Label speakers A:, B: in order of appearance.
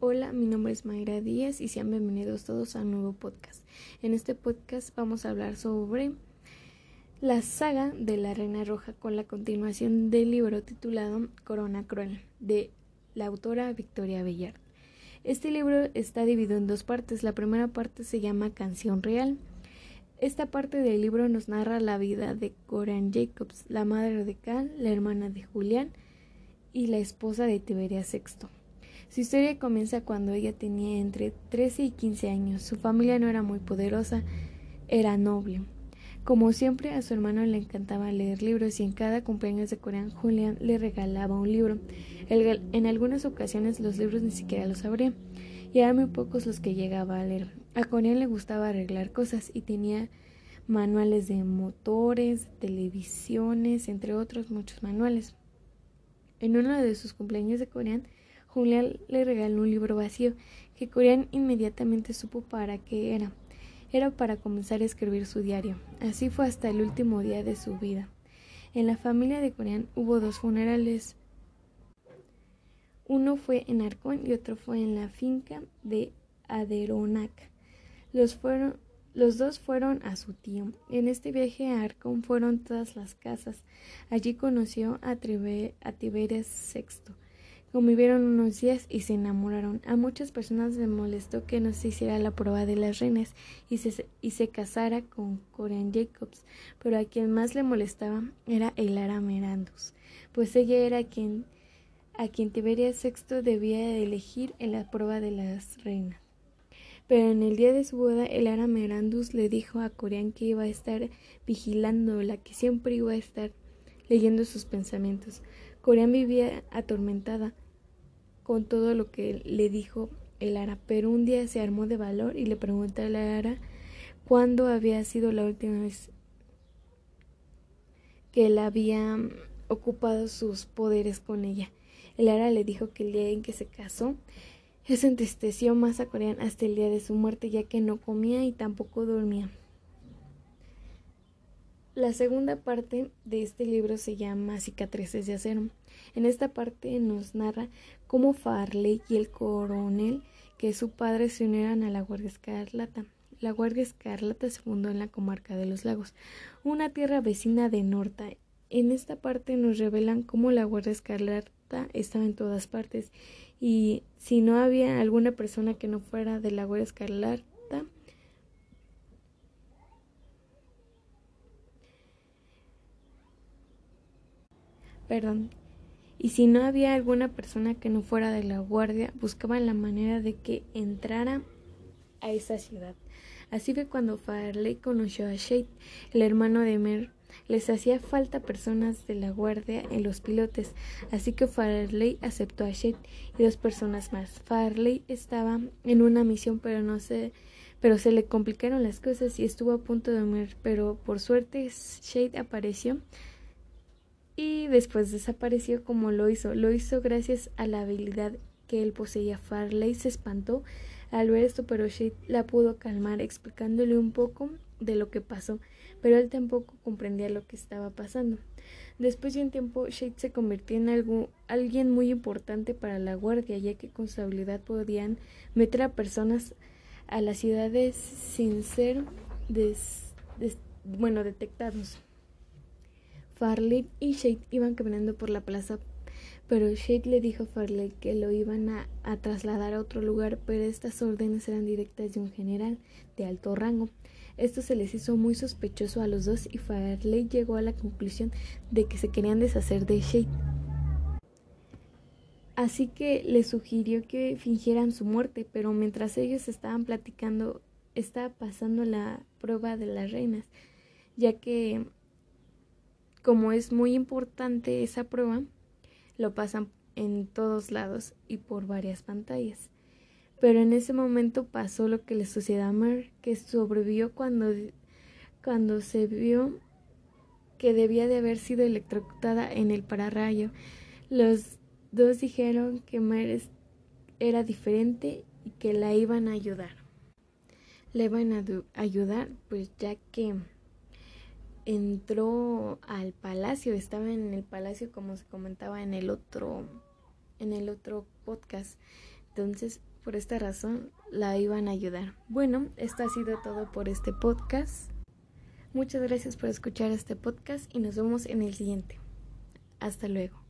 A: Hola, mi nombre es Mayra Díaz y sean bienvenidos todos a un nuevo podcast. En este podcast vamos a hablar sobre la saga de la Reina Roja con la continuación del libro titulado Corona Cruel de la autora Victoria Bellard. Este libro está dividido en dos partes. La primera parte se llama Canción Real. Esta parte del libro nos narra la vida de Coran Jacobs, la madre de Cal, la hermana de Julián y la esposa de Tiberia VI. Su historia comienza cuando ella tenía entre 13 y 15 años. Su familia no era muy poderosa, era noble. Como siempre, a su hermano le encantaba leer libros y en cada cumpleaños de Corean Julian le regalaba un libro. en algunas ocasiones los libros ni siquiera los abría y eran muy pocos los que llegaba a leer. A Corean le gustaba arreglar cosas y tenía manuales de motores, televisiones, entre otros muchos manuales. En uno de sus cumpleaños de Corean, Julián le regaló un libro vacío que Corean inmediatamente supo para qué era. Era para comenzar a escribir su diario. Así fue hasta el último día de su vida. En la familia de Corean hubo dos funerales. Uno fue en Arcón y otro fue en la finca de Aderonac. Los, fueron, los dos fueron a su tío. En este viaje a Arcón fueron todas las casas. Allí conoció a, Tiberias VI Convivieron unos días y se enamoraron. A muchas personas les molestó que no se hiciera la prueba de las reinas y se, y se casara con Corean Jacobs, pero a quien más le molestaba era Elara Merandus, pues ella era quien, a quien Tiberia VI debía elegir en la prueba de las reinas. Pero en el día de su boda, Elara Merandus le dijo a Corean que iba a estar vigilándola, que siempre iba a estar leyendo sus pensamientos. Corean vivía atormentada con todo lo que le dijo el Ara, pero un día se armó de valor y le preguntó a la Ara cuándo había sido la última vez que él había ocupado sus poderes con ella. El Ara le dijo que el día en que se casó, eso entristeció más a Corean hasta el día de su muerte, ya que no comía y tampoco dormía. La segunda parte de este libro se llama Cicatrices de acero. En esta parte nos narra cómo Farley y el coronel, que su padre, se unieron a la Guardia Escarlata. La Guardia Escarlata se fundó en la comarca de los lagos, una tierra vecina de Norta. En esta parte nos revelan cómo la Guardia Escarlata estaba en todas partes y si no había alguna persona que no fuera de la Guardia Escarlata, perdón, y si no había alguna persona que no fuera de la guardia, buscaban la manera de que entrara a esa ciudad. Así fue cuando Farley conoció a Shade, el hermano de Mer. Les hacía falta personas de la guardia en los pilotes, así que Farley aceptó a Shade y dos personas más. Farley estaba en una misión, pero no se, pero se le complicaron las cosas y estuvo a punto de morir, pero por suerte Shade apareció y después desapareció como lo hizo. Lo hizo gracias a la habilidad que él poseía. Farley se espantó al ver esto, pero Shade la pudo calmar explicándole un poco de lo que pasó, pero él tampoco comprendía lo que estaba pasando. Después de un tiempo, Shade se convirtió en algo, alguien muy importante para la guardia, ya que con su habilidad podían meter a personas a las ciudades sin ser bueno, detectados. Farley y Shade iban caminando por la plaza, pero Shade le dijo a Farley que lo iban a, trasladar a otro lugar, pero estas órdenes eran directas de un general de alto rango. Esto se les hizo muy sospechoso a los dos y Farley llegó a la conclusión de que se querían deshacer de Shade. Así que le sugirió que fingieran su muerte, pero mientras ellos estaban platicando, estaba pasando la prueba de las reinas, ya que como es muy importante esa prueba, lo pasan en todos lados y por varias pantallas. Pero en ese momento pasó lo que le sucedió a Mer, que sobrevivió cuando, cuando se vio que debía de haber sido electrocutada en el pararrayo. Los dos dijeron que Mer era diferente y que la iban a ayudar. Le iban a ayudar, pues ya que entró al palacio, estaba en el palacio como se comentaba en el otro en el otro podcast. Entonces, por esta razón, la iban a ayudar. Bueno, esto ha sido todo por este podcast. Muchas gracias por escuchar este podcast y nos vemos en el siguiente. Hasta luego.